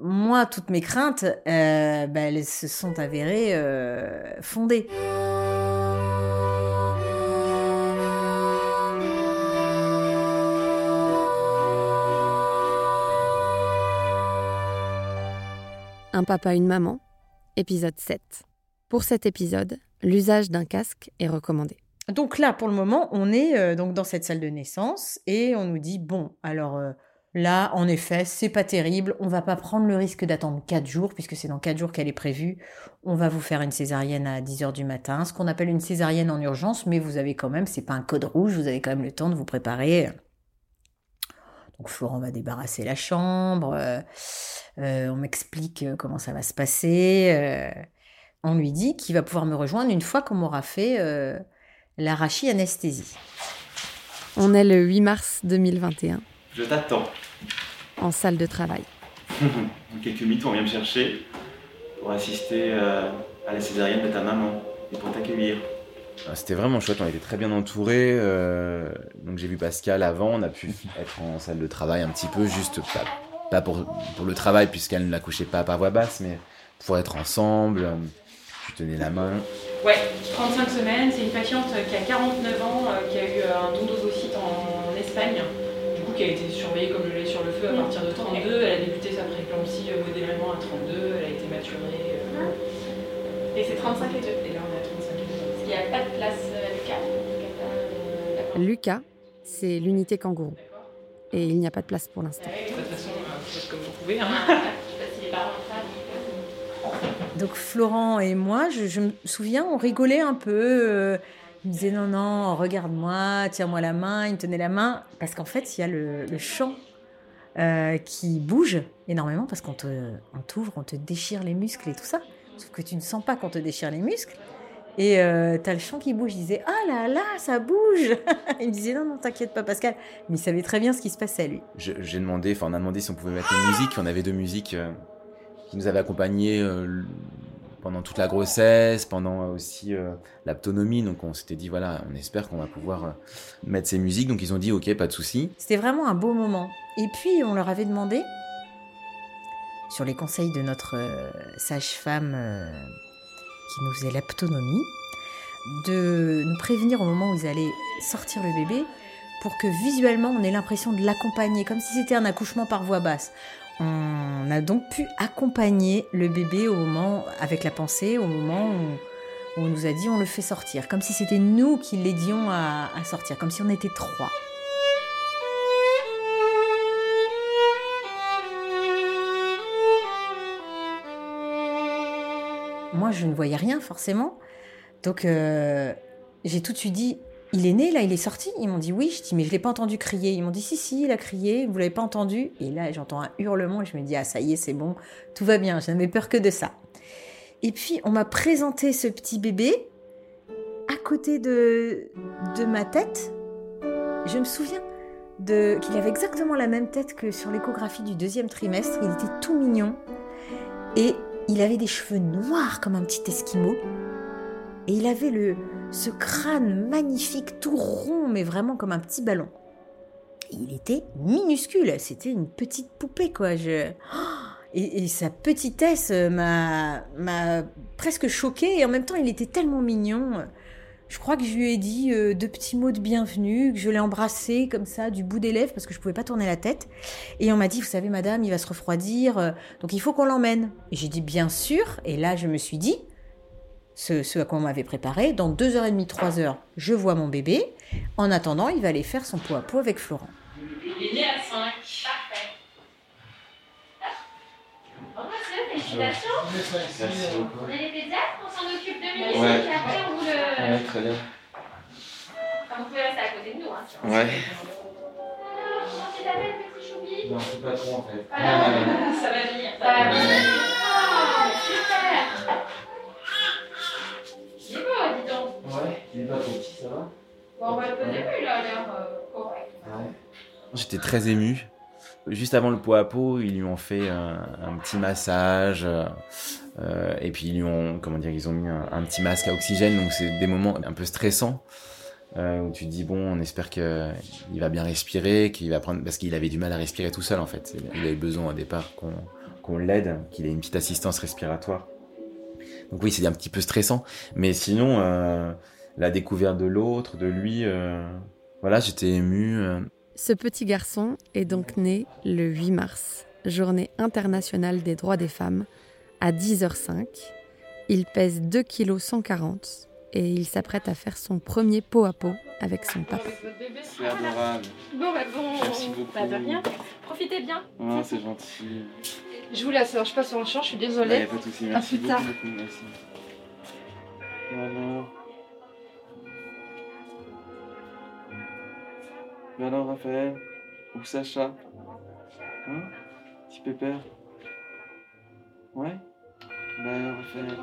moi, toutes mes craintes, euh, bah, elles se sont avérées euh, fondées. Un papa, une maman, épisode 7. Pour cet épisode, l'usage d'un casque est recommandé. Donc là, pour le moment, on est euh, donc dans cette salle de naissance et on nous dit bon, alors là, en effet, c'est pas terrible. On va pas prendre le risque d'attendre 4 jours puisque c'est dans 4 jours qu'elle est prévue. On va vous faire une césarienne à 10 heures du matin, ce qu'on appelle une césarienne en urgence, mais vous avez quand même, c'est pas un code rouge, vous avez quand même le temps de vous préparer. Donc Florent va débarrasser la chambre, euh, euh, on m'explique euh, comment ça va se passer. on lui dit qu'il va pouvoir me rejoindre une fois qu'on m'aura fait euh, l'arachie-anesthésie. On est le 8 mars 2021, Je t'attends. en salle de travail. Dans quelques minutes, on vient me chercher pour assister euh, à la césarienne de ta maman et pour t'accueillir. Ah, C'était vraiment chouette, on était très bien entourés. euh, donc j'ai vu Pascal avant, on a pu être en salle de travail un petit peu, juste pas, pas pour, pour le travail puisqu'elle ne l'accouchait pas par voix basse, mais pour être ensemble. euh, Je lui tenais la main. Ouais, 35 semaines, c'est une patiente qui a 49 ans, euh, qui a eu euh, un don d'ovocyte en Espagne, qui a été surveillée comme le lait sur le feu à partir de 32, elle a débuté sa prééclampsie euh, modérément à 32, elle a été maturée. euh, Et c'est 35 et 2. et là on est à 35 et Parce qu'il n'y a pas de place euh, à Lucas. Lucas, c'est l'unité kangourou. Et il n'y a pas de place pour l'instant. De toute façon, euh, vous faites comme vous pouvez. Hein. Je sais pas si les parents le savent. Donc Florent et moi, je, je me souviens, on rigolait un peu. Il me disait non, non, regarde-moi, tiens-moi la main, il me tenait la main. Parce qu'en fait, il y a le, le champ euh, qui bouge énormément parce qu'on te, on t'ouvre, on te déchire les muscles et tout ça. Sauf que tu ne sens pas qu'on te déchire les muscles. Et euh, t'as le champ qui bouge. Il disait Ah là là, ça bouge Il me disait Non, non, t'inquiète pas, Pascal. Mais il savait très bien ce qui se passait, lui. J'ai demandé, enfin on a demandé si on pouvait mettre une musique. On avait deux musiques euh, qui nous avaient accompagnés euh, pendant toute la grossesse, pendant euh, aussi euh, l'autonomie. Donc on s'était dit voilà, on espère qu'on va pouvoir euh, mettre ces musiques. Donc ils ont dit ok, pas de souci. C'était vraiment un beau moment. Et puis, on leur avait demandé, sur les conseils de notre sage-femme qui nous faisait l'aptonomie, de nous prévenir au moment où ils allaient sortir le bébé pour que visuellement on ait l'impression de l'accompagner, comme si c'était un accouchement par voix basse. On a donc pu accompagner le bébé au moment, avec la pensée, au moment où, on nous a dit on le fait sortir, comme si c'était nous qui l'aidions à, à sortir, comme si on était trois. Moi, je ne voyais rien forcément. Donc, euh, j'ai tout de suite dit Il est né là, il est sorti Ils m'ont dit Oui. Je dis Mais je l'ai pas entendu crier. Ils m'ont dit Si, si, il a crié, vous l'avez pas entendu? Et là, j'entends un hurlement et je me dis Ah, ça y est, c'est bon, tout va bien, je n'avais peur que de ça. Et puis, on m'a présenté ce petit bébé à côté de, de ma tête. Je me souviens qu'il avait exactement la même tête que sur l'échographie du deuxième trimestre. Il était tout mignon. Et il avait des cheveux noirs comme un petit esquimau. Et il avait le, ce crâne magnifique, tout rond, mais vraiment comme un petit ballon. Il était minuscule, c'était une petite poupée, quoi. Et, sa petitesse euh, m'a presque choquée, et en même temps, il était tellement mignon. Je crois que je lui ai dit euh, deux petits mots de bienvenue, que je l'ai embrassé comme ça, du bout des lèvres, parce que je pouvais pas tourner la tête. Et on m'a dit, vous savez, madame, il va se refroidir, euh, donc il faut qu'on l'emmène. J'ai dit, bien sûr. Et là, je me suis dit, ce, ce à quoi on m'avait préparé, dans deux heures et demie, trois heures, je vois mon bébé. En attendant, il va aller faire son pot à pot avec Florent. Il est né à 5. Parfait. Bon, monsieur, félicitations. Merci beaucoup. On est les pédiatres, on s'en occupe deux minutes Ouais. et après on vous le. Ouais, très bien. Enfin, vous pouvez rester à côté de nous. Hein, si Ouais. Alors, comment tu t'appelles, petit choubi Non, c'est pas trop en fait. Alors, Ça va venir. ça va venir. Bon, on le il a l'air euh, correct. Ouais. J'étais très ému. Juste avant le pot à pot, ils lui ont fait un, petit massage. euh, euh, et puis ils lui ont, comment dire, ils ont mis un, petit masque à oxygène. Donc c'est des moments un peu stressants euh, où tu te dis bon, on espère que il va bien respirer, qu'il va prendre, parce qu'il avait du mal à respirer tout seul en fait. Il avait besoin au départ qu'on l'aide, qu'il ait une petite assistance respiratoire. Donc oui, c'est un petit peu stressant. Mais sinon, la découverte de l'autre, de lui, euh, voilà, j'étais ému. euh. Ce petit garçon est donc né le 8 mars, journée internationale des droits des femmes, à 10h05. Il pèse 2 kg 140 et il s'apprête à faire son premier pot à pot avec son papa. C'est adorable. Bon, bah bon. Merci beaucoup. Bah, de rien. Profitez bien. Ah, c'est gentil. Je vous laisse, alors je passe en champ, je suis y désolée. a pas de souci. À Merci plus beaucoup. tard. beaucoup, Merci. Alors. Mais alors, Raphaël Ou Sacha Hein? Petit pépère Ouais? Bah, Raphaël.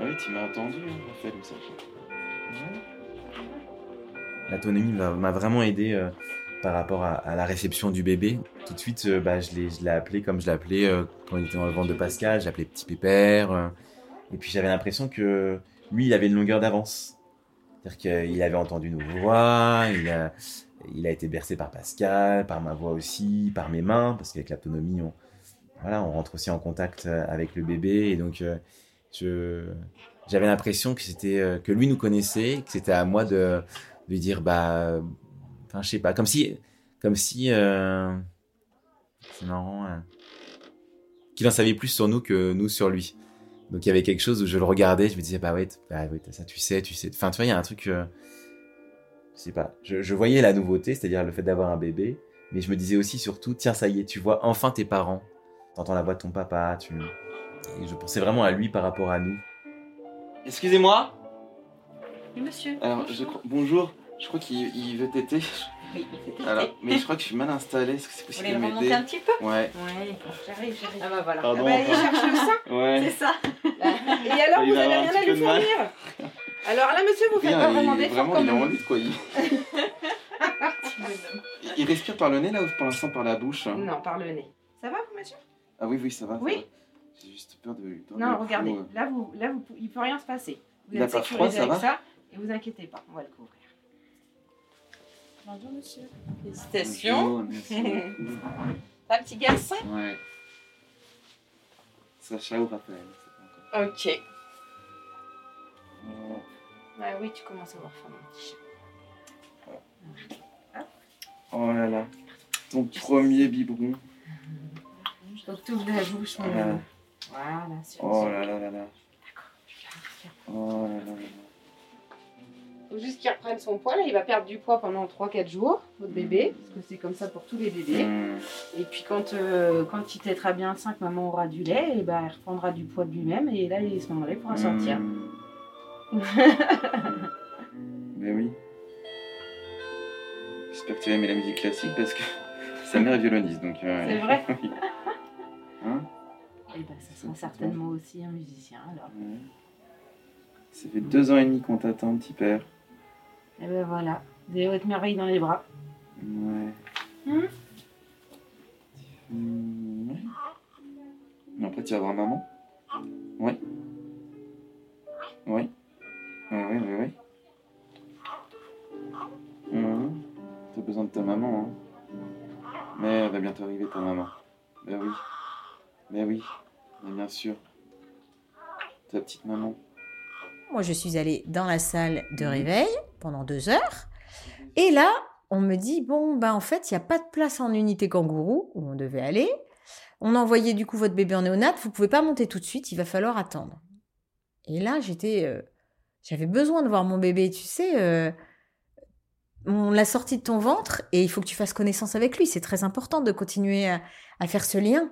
Ah oui, tu m'as entendu, hein, Raphaël ou Sacha Ouais. L'autonomie m'a vraiment aidé euh, par rapport à, la réception du bébé. Tout de suite, euh, bah, je l'ai je l'ai appelé comme je l'appelais euh, quand il était dans le ventre de Pascal. J'appelais Petit Pépère. euh, et puis j'avais l'impression que lui, il avait une longueur d'avance. C'est-à-dire qu'il avait entendu nos voix, il a, il a été bercé par Pascal, par ma voix aussi, par mes mains, parce qu'avec l'autonomie, on, voilà, on rentre aussi en contact euh, avec le bébé. Et donc, euh, j'avais l'impression que c'était euh, que lui nous connaissait, que c'était à moi de, lui dire bah, je sais pas, comme si, comme si, c'est marrant, hein, qu'il en savait plus sur nous que nous sur lui. Donc il y avait quelque chose où je le regardais, je me disais bah ouais, bah ouais, ça, tu sais, tu sais. Enfin tu vois, il y a un truc, je sais pas, je, je voyais la nouveauté, c'est-à-dire le fait d'avoir un bébé, mais je me disais aussi surtout tiens ça y est, tu vois enfin tes parents, t'entends la voix de ton papa, tu, et je pensais vraiment à lui par rapport à nous. Excusez-moi Oui, monsieur. Alors, je crois... bonjour. Je crois qu'il il veut téter. Oui, Alors, mais je crois que je suis mal installé. Est-ce que c'est Vous possible voulez de le remonter m'aider un petit peu? Ouais. Oui, j'arrive, j'arrive. Ah bah voilà. Pardon. Ah bah, il cherche le sein, Ouais. c'est ça. Et alors, vous va avez rien à lui fournir Alors là, monsieur, vous faites pas il- vraiment d'efforts vraiment, quand il est en même. lutte, quoi. Il... il- il respire par le nez, là, ou pour l'instant par la bouche? Non, par le nez. Ça va, vous, monsieur? Ah oui, oui, ça va. ça Oui. va. J'ai juste peur de... de- Non, de- regardez. de- Là, vous, là vous, il peut rien se passer. Vous Il a êtes pas froid, sécurisé ça avec va? ça. Et vous inquiétez pas, on va le couvrir. Bonjour, monsieur. Merci beaucoup. Un petit garçon? Ouais. Sacha ou Raphaël c'est pas encore. Ok. Bah oui, tu commences à avoir faim, mon petit chat. Oh là là. Ton premier biberon. Donc, tu ouvres la bouche, mon Ah. Voilà, sur Oh là là là là. D'accord, la respires. Oh là là là. faut juste qu'il reprenne son poids. Là, il va perdre du poids pendant 3-4 jours, votre bébé, parce que c'est comme ça pour tous les bébés. Mmh. Et puis quand, euh, quand il tétera bien 5, maman aura du lait, et ben, il reprendra du poids de lui-même, et là, à ce moment-là, il pourra sortir. Mais oui. J'espère que tu vas aimer la musique classique parce que sa mère est violoniste donc. euh, C'est vrai oui. Hein Et ben, ça sera certainement aussi un musicien, alors. Ouais. Ça fait deux ans et demi qu'on t'attend, petit père. Et ben voilà, vous avez votre merveille dans les bras. Ouais. Mmh, ouais. Mais après, tu vas voir maman Oui. Oui. Oui, oui, oui. Mmh. T'as besoin de ta maman, hein. Mais elle va bientôt arriver, ta maman. Ben oui. Ben oui. Mais bien sûr. Ta petite maman. Moi, je suis allée dans la salle de réveil pendant deux heures. Et là, on me dit, bon, ben en fait, il n'y a pas de place en unité kangourou où on devait aller. On a envoyé du coup votre bébé en néonate. Vous pouvez pas monter tout de suite. Il va falloir attendre. Et là, j'étais, euh, j'avais besoin de voir mon bébé. Tu sais, euh, on l'a sorti de ton ventre et il faut que tu fasses connaissance avec lui. C'est très important de continuer à, à faire ce lien.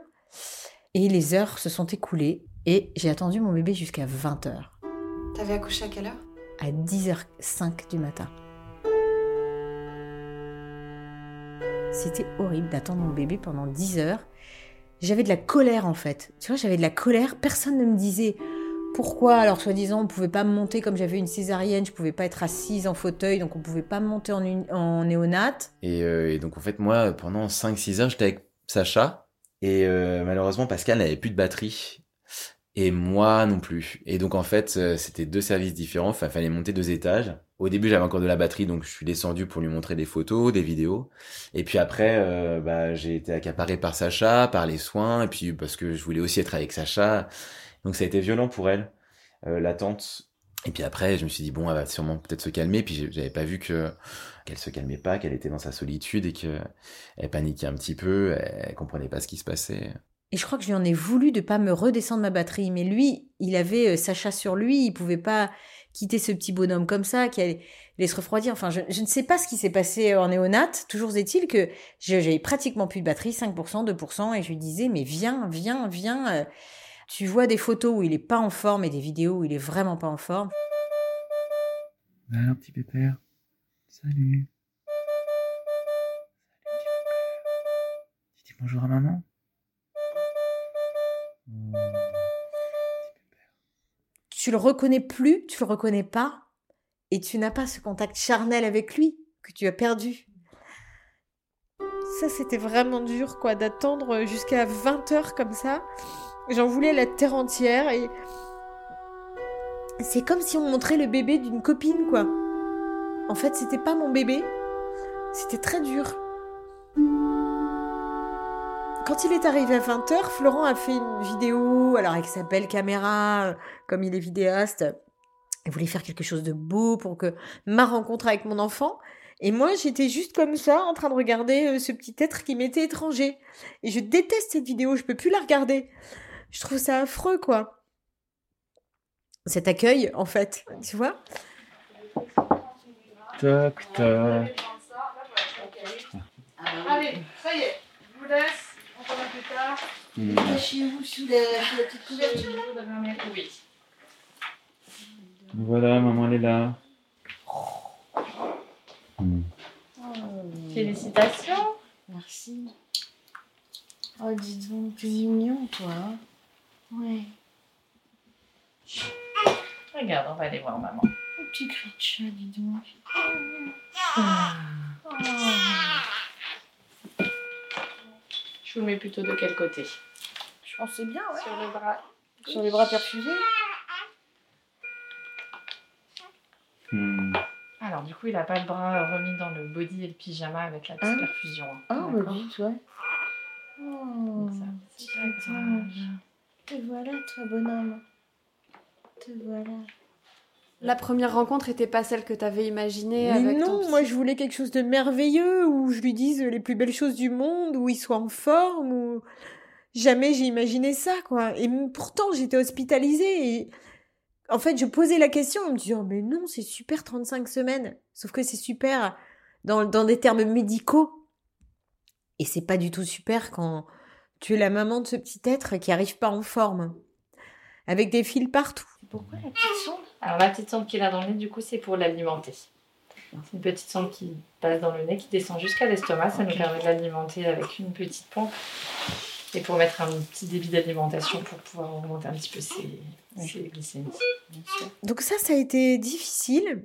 Et les heures se sont écoulées et j'ai attendu mon bébé jusqu'à 20 heures T'avais accouché à quelle heure? À 10h05 du matin. C'était horrible d'attendre mon bébé pendant 10 heures. J'avais de la colère en fait. Tu vois, j'avais de la colère. Personne ne me disait pourquoi. Alors, soi-disant, on pouvait pas me monter comme j'avais une césarienne. Je pouvais pas être assise en fauteuil, donc on pouvait pas me monter en, une- néonate. Et, euh, et donc, en fait, moi, pendant 5-6 heures, j'étais avec Sacha. Et euh, malheureusement, Pascal n'avait plus de batterie. Et moi non plus. Et donc, en fait, euh, c'était deux services différents. Enfin, fallait monter deux étages. Au début, j'avais encore de la batterie, donc je suis descendu pour lui montrer des photos, des vidéos. Et puis après, bah, j'ai été accaparé par Sacha, par les soins, et puis parce que je voulais aussi être avec Sacha. Donc ça a été violent pour elle, euh, l'attente. Et puis après, je me suis dit bon, elle va sûrement peut-être se calmer. Puis j'avais pas vu que qu'elle se calmait pas, qu'elle était dans sa solitude et que elle paniquait un petit peu, elle comprenait pas ce qui se passait. Et je crois que je lui en ai voulu de pas me redescendre ma batterie. Mais lui, il avait euh, Sacha sur lui, il pouvait pas quitter ce petit bonhomme comme ça, qui allait, se refroidir. Enfin, je, ne sais pas ce qui s'est passé en néonat. Toujours est-il que j'avais pratiquement plus de batterie, 5%, 2%, et je lui disais, mais viens, viens, viens. Tu vois des photos où il est pas en forme et des vidéos où il est vraiment pas en forme. Alors, petit pépère. Salut. Tu dis bonjour à maman Tu le reconnais plus, tu le reconnais pas, et tu n'as pas ce contact charnel avec lui que tu as perdu. Ça, c'était vraiment dur, quoi, d'attendre jusqu'à 20 heures comme ça. J'en voulais la terre entière et. C'est comme si on montrait le bébé d'une copine, quoi. En fait, c'était pas mon bébé. C'était très dur. Quand il est arrivé à 20h, Florent a fait une vidéo, alors avec sa belle caméra, comme il est vidéaste. Il voulait faire quelque chose de beau pour que ma rencontre avec mon enfant. Et moi, j'étais juste comme ça, en train de regarder euh, ce petit être qui m'était étranger. Et je déteste cette vidéo, je peux plus la regarder. Je trouve ça affreux, quoi. Cet accueil, en fait, tu vois Toc, toc. Allez, ça y est, je vous laisse. On revient plus tard. Hmm. Cachez-vous sous la, sous la petite couverture. Oui. Plutôt de quel côté Je pensais bien, ouais. Sur le bras. Sur les bras perfusés. Hmm. Alors, du coup, il n'a pas le bras remis dans le body et le pyjama avec la petite Hein perfusion. hein. Ah, bah vite, ouais. Oh, Ça, c'est voilà, toi, bonhomme. Te voilà. La première rencontre était pas celle que t'avais imaginée Mais avec ton non, psy. moi je voulais quelque chose de merveilleux, où je lui dise les plus belles choses du monde, où il soit en forme, où jamais j'ai imaginé ça, quoi. Et pourtant j'étais hospitalisée et en fait je posais la question, on me dit oh mais non c'est super 35 semaines, sauf que c'est super dans, dans des termes médicaux et c'est pas du tout super quand tu es la maman de ce petit être qui arrive pas en forme, avec des fils partout. Pourquoi la petite sonde Alors, la petite sonde qu'il a dans le nez, du coup, c'est pour l'alimenter. C'est une petite sonde qui passe dans le nez, qui descend jusqu'à l'estomac. Ça nous permet de l'alimenter avec une petite pompe. Et pour mettre un petit débit d'alimentation pour pouvoir augmenter un petit peu ses, ses glycémies. Donc ça, ça a été difficile.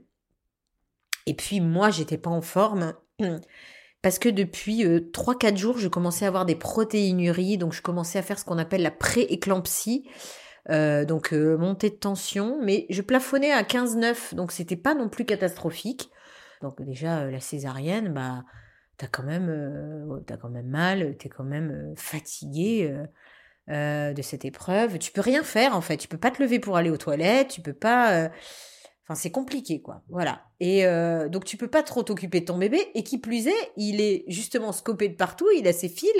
Et puis moi, j'étais pas en forme. Parce que depuis 3-4 jours, je commençais à avoir des protéinuries. Donc je commençais à faire ce qu'on appelle la pré-éclampsie. Euh, donc euh, montée de tension. Mais je plafonnais à 15-9. Donc c'était pas non plus catastrophique. Donc déjà, euh, la césarienne, bah, t'as quand même, euh, quand même mal, t'es quand même fatigué de cette épreuve. Tu peux rien faire en fait. Tu peux pas te lever pour aller aux toilettes. Tu peux pas. Enfin, c'est compliqué, quoi. Voilà. Et donc, tu peux pas trop t'occuper de ton bébé. Et qui plus est, il est justement scopé de partout. Il a ses fils.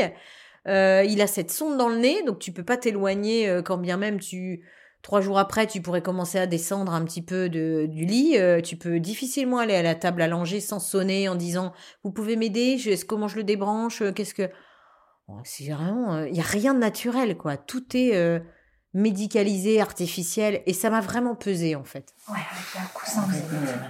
Euh, il a cette sonde dans le nez. Donc, tu peux pas t'éloigner euh, quand bien même tu. Trois jours après, tu pourrais commencer à descendre un petit peu de, du lit. Euh, tu peux difficilement aller à la table allongée sans sonner en disant Vous pouvez m'aider Je- Comment je le débranche Qu'est-ce que. Bon, c'est vraiment. Il n'y a rien de naturel, quoi. Tout est euh, médicalisé, artificiel. Et ça m'a vraiment pesé, en fait. Ouais, avec un coussin,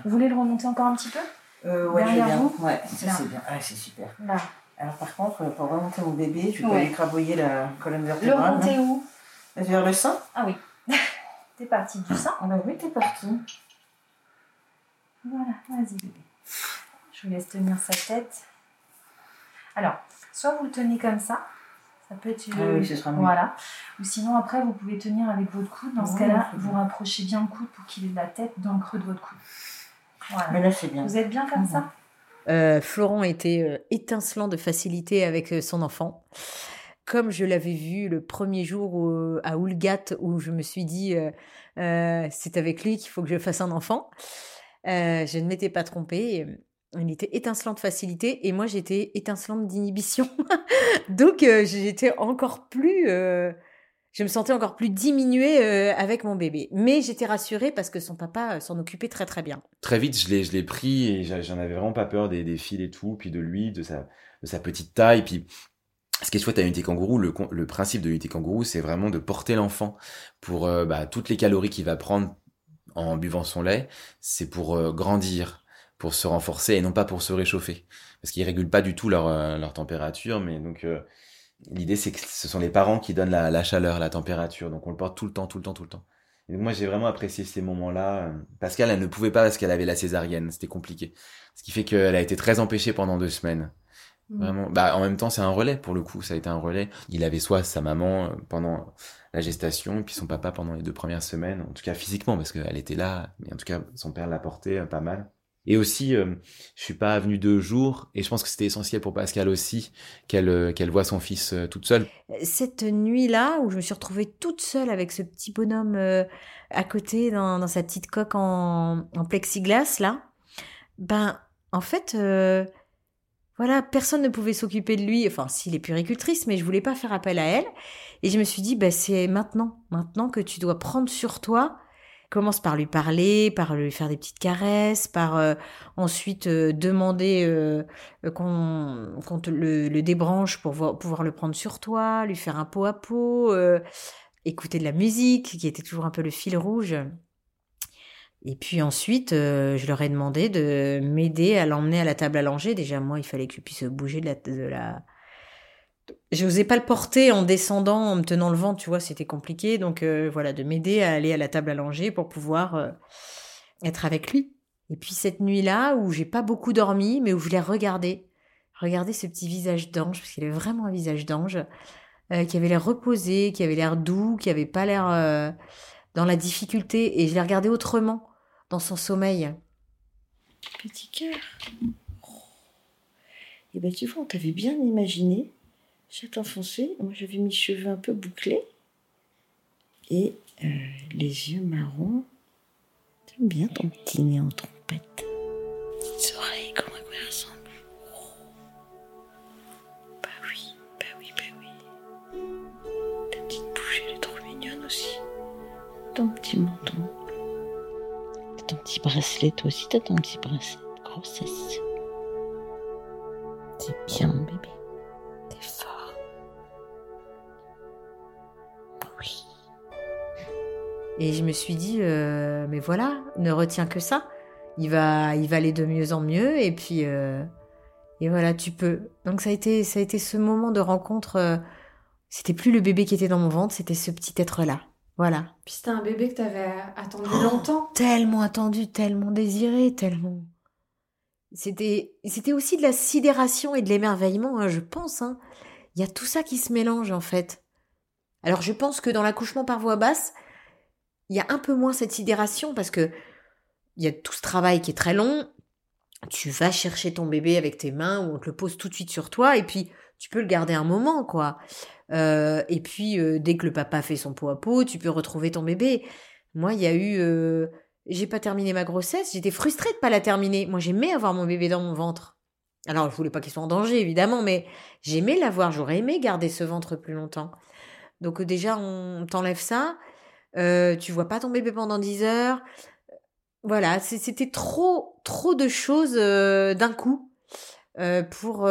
vous voulez le remonter encore un petit peu? Euh, ouais, Derrière bien. vous? Ouais, ça c'est bien. Ouais, c'est super. Là. Alors par contre, euh, pour remonter mon bébé, je vais pas Ouais. lui craboyer la colonne Le vertébrale. remonter hein. où? Vers le sein Ah oui. T'es parti du sein? Ah bah oui, t'es parti. Voilà, vas-y bébé. Je vous laisse tenir sa tête. Alors, soit vous le tenez comme ça, ça peut être... Ah oui, ce sera mieux. Voilà. Ou sinon, après, vous pouvez tenir avec votre coude. Dans ce cas-là, vous bien. rapprochez bien le coude pour qu'il ait la tête dans le creux de votre coude. Voilà. Mais là, c'est bien. Vous êtes bien comme ça? Euh, Florent était euh, étincelant de facilité avec euh, son enfant. Comme je l'avais vu le premier jour à Oulgat, où je me suis dit, c'est avec lui qu'il faut que je fasse un enfant. Je ne m'étais pas trompée. Il était étincelant de facilité et moi j'étais étincelante d'inhibition. Donc j'étais encore plus, je me sentais encore plus diminuée euh, avec mon bébé. Mais j'étais rassurée parce que son papa euh, s'en occupait très très bien. Très vite, je l'ai, je l'ai pris et j'en avais vraiment pas peur des, des fils et tout, puis de lui, de sa, de sa petite taille. Puis, ce qui est chouette à Unité Kangourou, le, le principe de Unité Kangourou, c'est vraiment de porter l'enfant pour euh, bah, toutes les calories qu'il va prendre en buvant son lait, c'est pour euh, grandir, pour se renforcer et non pas pour se réchauffer. Parce qu'ils régulent pas du tout leur, leur température, mais donc euh, l'idée c'est que ce sont les parents qui donnent la, la chaleur, la température. Donc on le porte tout le temps, tout le temps, tout le temps. Et donc moi j'ai vraiment apprécié ces moments-là. Pascal, elle ne pouvait pas parce qu'elle avait la césarienne, c'était compliqué. Ce qui fait qu'elle a été très empêchée pendant deux semaines. Vraiment. Bah, en même temps, c'est un relais pour le coup. Ça a été un relais. Il avait soit sa maman euh, pendant la gestation et puis son papa pendant les deux premières semaines. En tout cas physiquement parce qu'elle était là. Mais en tout cas, son père l'a porté euh, pas mal. Et aussi, euh, je suis pas venu deux jours et je pense que c'était essentiel pour Pascal aussi qu'elle euh, qu'elle voit son fils euh, toute seule. cette nuit-là où je me suis retrouvée toute seule avec ce petit bonhomme euh, à côté dans, sa petite coque en, plexiglas là, ben en fait euh, voilà personne ne pouvait s'occuper de lui. Enfin si les puricultrices, mais je voulais pas faire appel à elle. Et je me suis dit ben c'est maintenant, maintenant que tu dois prendre sur toi. Commence par lui parler, par lui faire des petites caresses, par euh, ensuite euh, demander euh, euh, qu'on le, débranche pour voir- pouvoir le prendre sur toi, lui faire un pot à pot, écouter de la musique, qui était toujours un peu le fil rouge. Et puis ensuite, je leur ai demandé de m'aider à l'emmener à la table à langer. Déjà, moi, il fallait que je puisse bouger de la... De la... J'osais pas le porter en descendant, en me tenant le ventre, tu vois, c'était compliqué. Donc euh, voilà, de m'aider à aller à la table langer pour pouvoir euh, être avec lui. Et puis cette nuit-là, où j'ai pas beaucoup dormi, mais où je l'ai regardé, regardé ce petit visage d'ange, parce qu'il avait vraiment un visage d'ange, euh, qui avait l'air reposé, qui avait l'air doux, qui avait pas l'air dans la difficulté. Et je l'ai regardé autrement, dans son sommeil. Petit cœur. Et ben tu vois, on t'avait bien imaginé. Chatte enfoncée. Moi, j'avais mes cheveux un peu bouclés. Et euh, les yeux marrons. T'aimes bien ton petit nez en trompette. Petites oreilles, comment elles ressemblent. Bah oui, bah oui, bah oui. Ta petite bouche, elle est trop mignonne aussi. Ton petit menton. Ton petit bracelet, toi aussi, t'as ton petit bracelet grossesse. C'est bien, Et je me suis dit, euh, mais voilà, ne retiens que ça. Il va, il va aller de mieux en mieux. Et puis, euh, et voilà, tu peux. Donc ça a été, ça a été ce moment de rencontre. euh, c'était plus le bébé qui était dans mon ventre, c'était ce petit être-là. Voilà. Puis c'était un bébé que t'avais attendu Oh. longtemps. Tellement attendu, tellement désiré, tellement. C'était, c'était aussi de la sidération et de l'émerveillement, hein, je pense. hein. Il y a tout ça qui se mélange en fait. Alors je pense que dans l'accouchement par voie basse, il y a un peu moins cette sidération parce que il y a tout ce travail qui est très long. Tu vas chercher ton bébé avec tes mains ou on te le pose tout de suite sur toi et puis tu peux le garder un moment quoi. Euh, et puis euh, dès que le papa fait son pot à pot, tu peux retrouver ton bébé. Moi, il y a eu euh, j'ai pas terminé ma grossesse, j'étais frustrée de pas la terminer. Moi, j'aimais avoir mon bébé dans mon ventre. Alors, je voulais pas qu'il soit en danger, évidemment, mais j'aimais l'avoir, j'aurais aimé garder ce ventre plus longtemps. Donc, déjà, on t'enlève ça, euh, tu vois pas ton bébé pendant 10 heures. Voilà, c'était trop, trop de choses euh, d'un coup euh, pour,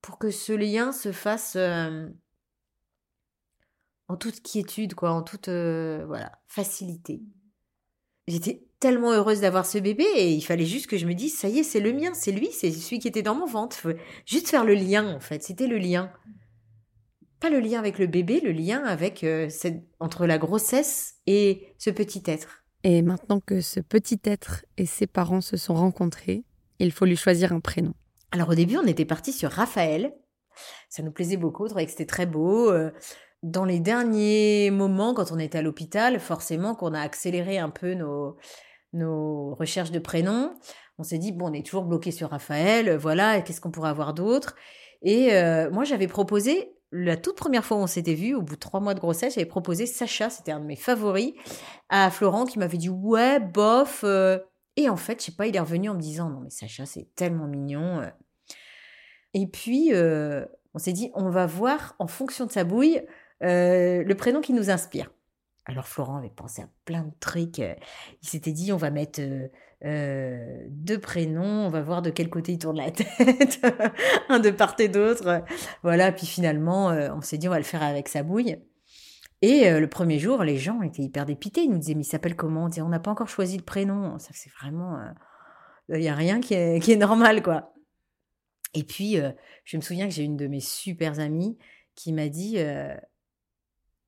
pour que ce lien se fasse en toute quiétude, quoi, en toute voilà, facilité. J'étais tellement heureuse d'avoir ce bébé et il fallait juste que je me dise ça y est, c'est le mien, c'est lui, c'est celui qui était dans mon ventre. Juste faire le lien en fait, c'était le lien. Pas le lien avec le bébé, le lien avec euh, cette- entre la grossesse et ce petit être. Et maintenant que ce petit être et ses parents se sont rencontrés, il faut lui choisir un prénom. Alors au début, on était parti sur Raphaël. Ça nous plaisait beaucoup, on trouvait que c'était très beau. Euh, Dans les derniers moments, quand on était à l'hôpital, forcément qu'on a accéléré un peu nos, nos recherches de prénoms. On s'est dit, bon, on est toujours bloqué sur Raphaël, voilà, qu'est-ce qu'on pourrait avoir d'autre? Et euh, moi, j'avais proposé, la toute première fois où on s'était vu, au bout de trois mois de grossesse, j'avais proposé Sacha, c'était un de mes favoris, à Florent qui m'avait dit, ouais, bof. euh. Et en fait, je sais pas, il est revenu en me disant, non, mais Sacha, c'est tellement mignon. euh. Et puis, euh, on s'est dit, on va voir en fonction de sa bouille le prénom qui nous inspire. Alors Florent avait pensé à plein de trucs. Il s'était dit, on va mettre euh, deux prénoms, on va voir de quel côté il tourne la tête, un de part et d'autre. Voilà, puis finalement, euh, on s'est dit, on va le faire avec sa bouille. Et euh, le premier jour, les gens étaient hyper dépités. Ils nous disaient, mais il s'appelle comment? On disait, on n'a pas encore choisi le prénom. Ça, c'est vraiment... euh, Il n'y a rien qui est, qui est normal, quoi. Et puis, euh, je me souviens que j'ai une de mes super amies qui m'a dit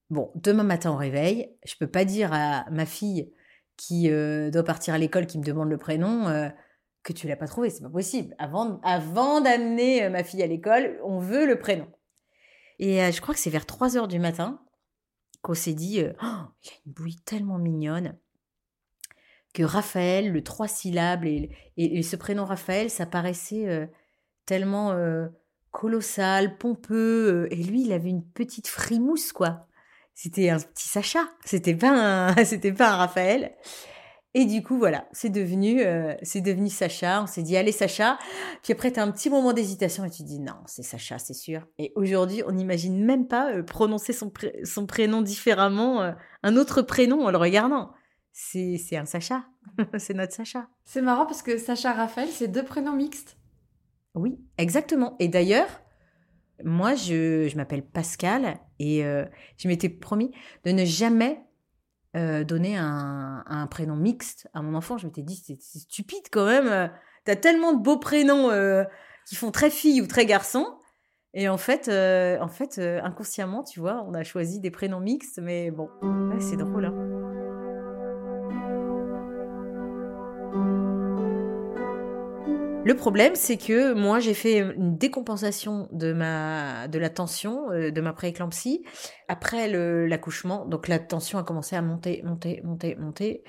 Bon, demain matin au réveil, je peux pas dire à ma fille qui euh, doit partir à l'école, qui me demande le prénom, euh, que tu l'as pas trouvé. C'est pas possible. Avant, avant d'amener euh, ma fille à l'école, on veut le prénom. Et je crois que c'est vers 3 heures du matin qu'on s'est dit Oh, il y a une bouille tellement mignonne que Raphaël, le trois syllabes, et, et- ce prénom Raphaël, ça paraissait tellement colossal, pompeux. et lui, il avait une petite frimousse, quoi. C'était un petit Sacha. C'était pas un, c'était pas un Raphaël. Et du coup, voilà, c'est devenu, euh, c'est devenu Sacha. On s'est dit, allez, Sacha. Puis après, tu as un petit moment d'hésitation et tu te dis, non, c'est Sacha, c'est sûr. Et aujourd'hui, on n'imagine même pas euh, prononcer son, son prénom différemment, euh, un autre prénom en le regardant. C'est, c'est un Sacha. c'est notre Sacha. C'est marrant parce que Sacha Raphaël, c'est deux prénoms mixtes. Oui, exactement. Et d'ailleurs, moi, je, je m'appelle Pascal et euh, je m'étais promis de ne jamais euh, donner un, un prénom mixte à mon enfant. Je m'étais dit, c'est stupide quand même. euh, T'as tellement de beaux prénoms qui font très fille ou très garçon. Et en fait, en fait inconsciemment, tu vois, on a choisi des prénoms mixtes. Mais bon, c'est drôle. hein. Le problème, c'est que moi, j'ai fait une décompensation de ma de la tension euh, de ma prééclampsie après l'accouchement. Donc la tension a commencé à monter, monter, monter, monter.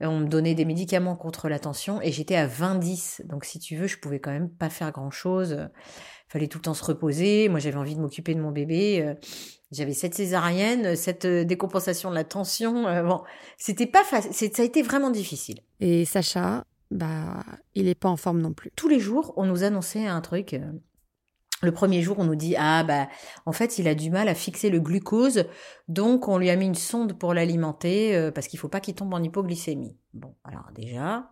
On me donnait des médicaments contre la tension et j'étais à 20-10. Donc si tu veux, je pouvais quand même pas faire grand chose. Fallait tout le temps se reposer. Moi, j'avais envie de m'occuper de mon bébé. Euh, J'avais cette césarienne, cette euh, décompensation de la tension. Bon, c'était pas facile. Ça a été vraiment difficile. Et Sacha, bah, il est pas en forme non plus. tous les jours, on nous annonçait un truc. euh, Le premier jour, on nous dit ah bah en fait il a du mal à fixer le glucose, donc on lui a mis une sonde pour l'alimenter euh, parce qu'il faut pas qu'il tombe en hypoglycémie. Bon alors déjà.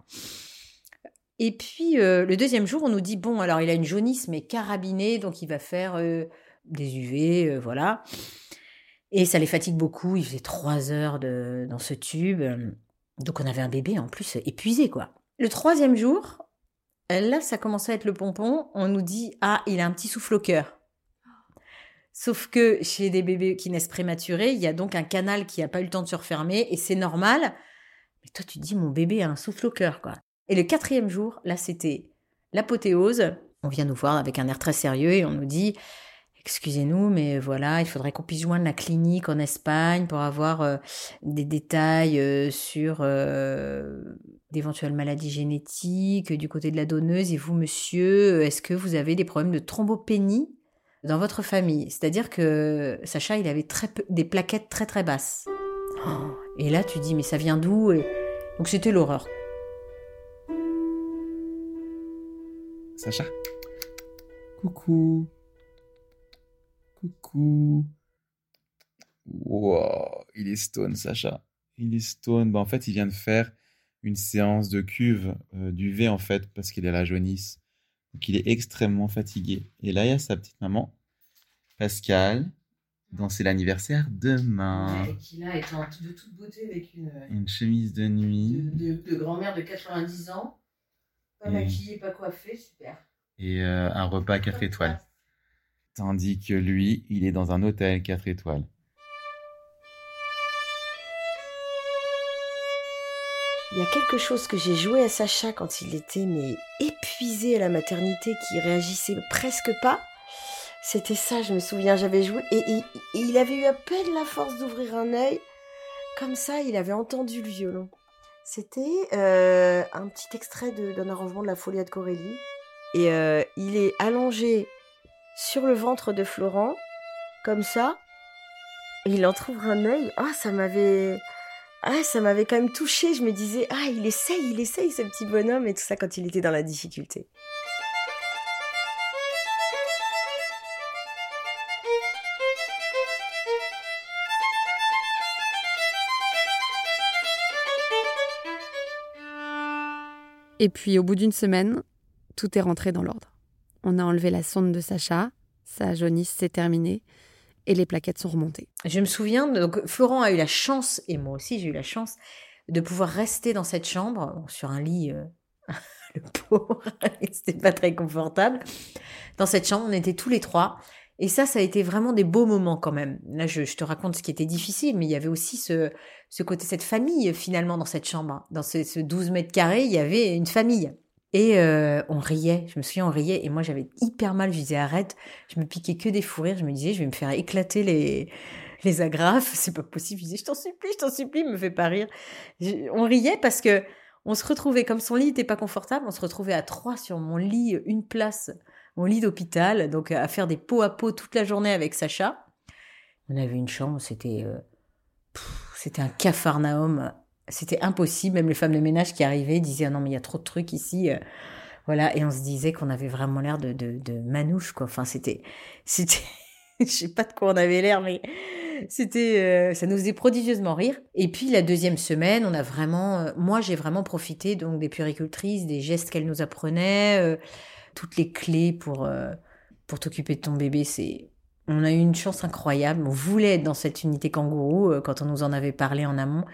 Et puis euh, le deuxième jour, on nous dit bon alors il a une jaunisse mais carabinée, donc il va faire des UV, voilà. Et ça les fatigue beaucoup. Il faisait trois heures de, dans ce tube, donc on avait un bébé en plus épuisé quoi. Le troisième jour, Là, ça commençait à être le pompon. On nous dit Ah, il a un petit souffle au cœur. Sauf que chez des bébés qui naissent prématurés, il y a donc un canal qui n'a pas eu le temps de se refermer et c'est normal. Mais toi, tu te dis Mon bébé a un souffle au cœur, quoi. Et le quatrième jour, là, c'était l'apothéose. On vient nous voir avec un air très sérieux et on nous dit Excusez-nous, mais voilà, il faudrait qu'on puisse joindre la clinique en Espagne pour avoir euh, des détails euh, sur euh, d'éventuelles maladies génétiques du côté de la donneuse. Et vous, monsieur, est-ce que vous avez des problèmes de thrombopénie dans votre famille? C'est-à-dire que Sacha, il avait des plaquettes très très basses. Oh, et là, tu dis, mais ça vient d'où? Donc c'était l'horreur. Sacha? Coucou. Coucou. Wow, il est stone, Sacha. Il est stone. Bah, en fait, il vient de faire une séance de cuve euh, d'UV, en fait, parce qu'il a la jaunisse. Donc, il est extrêmement fatigué. Et là, il y a sa petite maman, Pascal, dont c'est l'anniversaire demain. qui là est en- de toute beauté avec une, Une chemise de nuit de, de- de grand-mère de 90 ans. Pas Et- maquillée, pas coiffée, super. et euh, un repas 4 étoiles. Tandis que lui, il est dans un hôtel 4 étoiles. Il y a quelque chose que j'ai joué à Sacha quand il était mais épuisé à la maternité, qui réagissait presque pas. C'était ça, je me souviens, j'avais joué et, il avait eu à peine la force d'ouvrir un œil. Comme ça, il avait entendu le violon. C'était euh, un petit extrait d'un arrangement de la Folia de Corelli. Et euh, il est allongé sur le ventre de Florent, comme ça. Il entrouvre un œil. Ah, ça m'avait. Ah, ça m'avait quand même touché. Je me disais, ah, il essaye, il essaye, ce petit bonhomme, et tout ça quand il était dans la difficulté. Et puis au bout d'une semaine, tout est rentré dans l'ordre. On a enlevé la sonde de Sacha, sa jaunisse s'est terminée et les plaquettes sont remontées. Je me souviens, donc Florent a eu la chance, et moi aussi j'ai eu la chance, de pouvoir rester dans cette chambre, sur un lit, euh, le pauvre, c'était pas très confortable. Dans cette chambre, on était tous les trois. Et ça, ça a été vraiment des beaux moments quand même. Là, je, te raconte ce qui était difficile, mais il y avait aussi ce, ce côté, cette famille finalement dans cette chambre. Dans ce, ce 12 mètres carrés, il y avait une famille. Et euh, on riait, je me souviens, on riait, et moi j'avais hyper mal, je disais arrête, je me piquais que des fous rires, je me disais je vais me faire éclater les, les agrafes, c'est pas possible, je disais je t'en supplie, je t'en supplie, me fais pas rire. On riait parce que on se retrouvait, comme son lit n'était pas confortable, on se retrouvait à trois sur mon lit, une place, mon lit d'hôpital, donc à faire des pots à pots toute la journée avec Sacha. On avait une chambre, c'était euh, c'était un cafarnaum, c'était impossible. Même les femmes de ménage qui arrivaient disaient Ah non mais il y a trop de trucs ici, euh, voilà. Et on se disait qu'on avait vraiment l'air de, de, manouche quoi. Enfin c'était c'était je sais pas de quoi on avait l'air mais c'était euh, ça nous faisait prodigieusement rire. Et puis la deuxième semaine, on a vraiment, euh, moi j'ai vraiment profité donc des puéricultrices, des gestes qu'elles nous apprenaient, toutes les clés pour pour t'occuper de ton bébé. C'est on a eu une chance incroyable. On voulait être dans cette unité kangourou quand on nous en avait parlé en amont.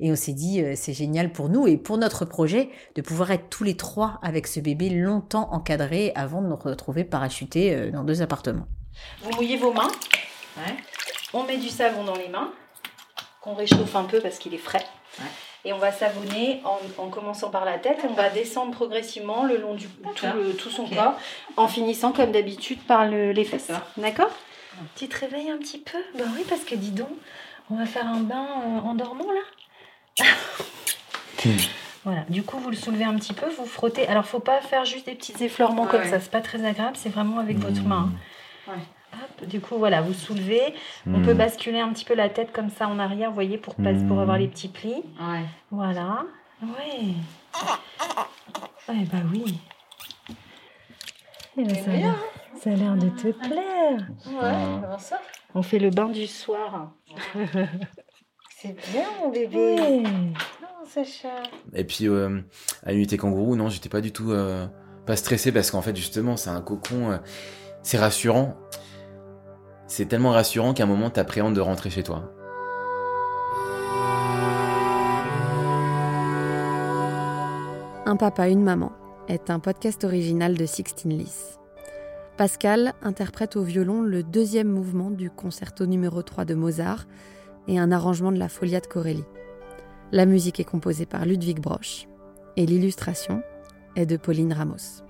Et on s'est dit, euh, c'est génial pour nous et pour notre projet de pouvoir être tous les trois avec ce bébé longtemps encadré avant de nous retrouver parachutés euh, dans deux appartements. Vous mouillez vos mains. On met du savon dans les mains, qu'on réchauffe un peu parce qu'il est frais. Et on va savonner en, en commençant par la tête. On va descendre progressivement le long du tout, le- tout son corps, en finissant comme d'habitude par le- les fesses. D'accord Tu te réveilles un petit peu? Bah oui, parce que dis donc, on va faire un bain en dormant là. Voilà, du coup vous le soulevez un petit peu, vous frottez. Alors faut pas faire juste des petits effleurements comme Ouais. ça, c'est pas très agréable, c'est vraiment avec votre main. Ouais. Hop, du coup voilà, vous soulevez. On Hmm. peut basculer un petit peu la tête comme ça en arrière, vous voyez, pour, pas- pour avoir les petits plis. Ouais. Voilà. Ouais, bah oui. Eh ben, ça, a l'air- ça a l'air de te plaire. Ouais, comment ça On fait le bain du soir. C'est bien, mon bébé. Ouais. Non, Sacha. Et puis euh, à l'unité kangourou, non, j'étais pas du tout euh, pas stressé parce qu'en fait justement c'est un cocon, euh, c'est rassurant. C'est tellement rassurant qu'à un moment t'appréhendes de rentrer chez toi. Un papa, une maman est un podcast original de Sixtine Lys. Pascal interprète au violon le deuxième mouvement du concerto numéro 3 de Mozart et un arrangement de la Folia de Corelli. La musique est composée par Ludwig Broch et l'illustration est de Pauline Ramos.